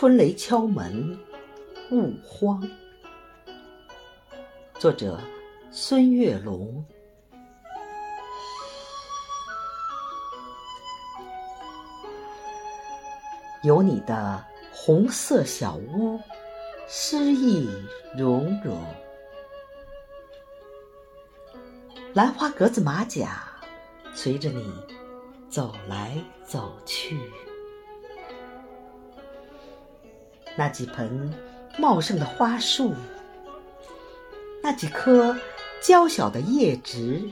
春雷敲门勿慌。作者：孙月龙。有你的红色小屋，诗意融融。兰花格子马甲，随着你走来走去。那几盆茂盛的花树，那几棵娇小的叶植，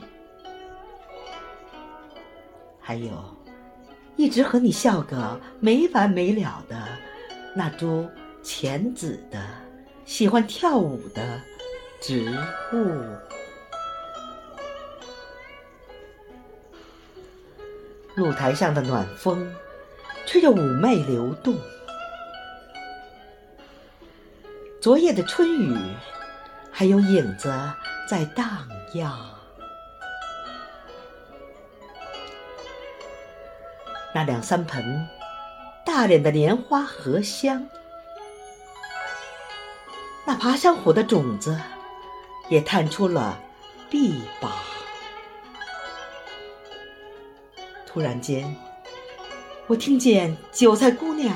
还有一直和你笑个没完没了的那株浅紫的、喜欢跳舞的植物。露台上的暖风，吹着妩媚流动。昨夜的春雨，还有影子在荡漾。那两三盆大脸的莲花荷香，那爬山虎的种子，也探出了臂膀。突然间，我听见韭菜姑娘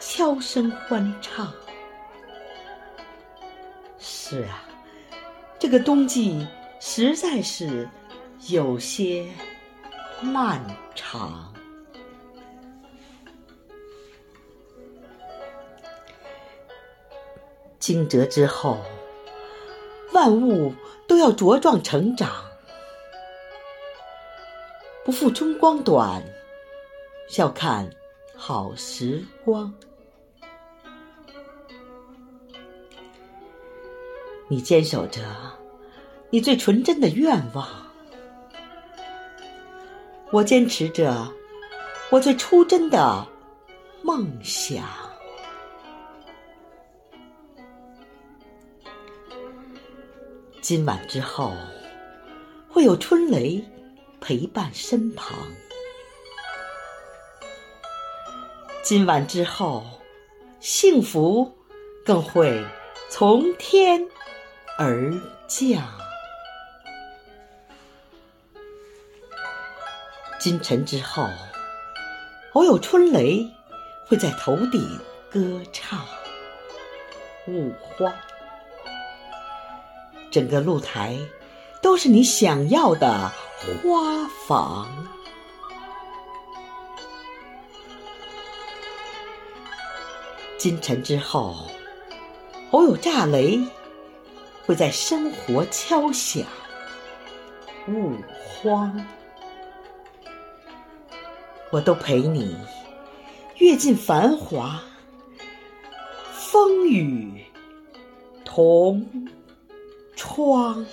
悄声欢唱。是啊，这个冬季实在是有些漫长。惊蛰之后，万物都要茁壮成长。不负春光短，笑看好时光。你坚守着你最纯真的愿望，我坚持着我最初真的梦想。今晚之后，会有春雷。陪伴身旁，今晚之后，幸福更会从天而降。今晨之后，偶有春雷会在头顶歌唱。勿慌，整个露台都是你想要的。花房，今晨之后，偶有炸雷会在生活敲响。勿慌，我都陪你阅尽繁华，风雨同窗。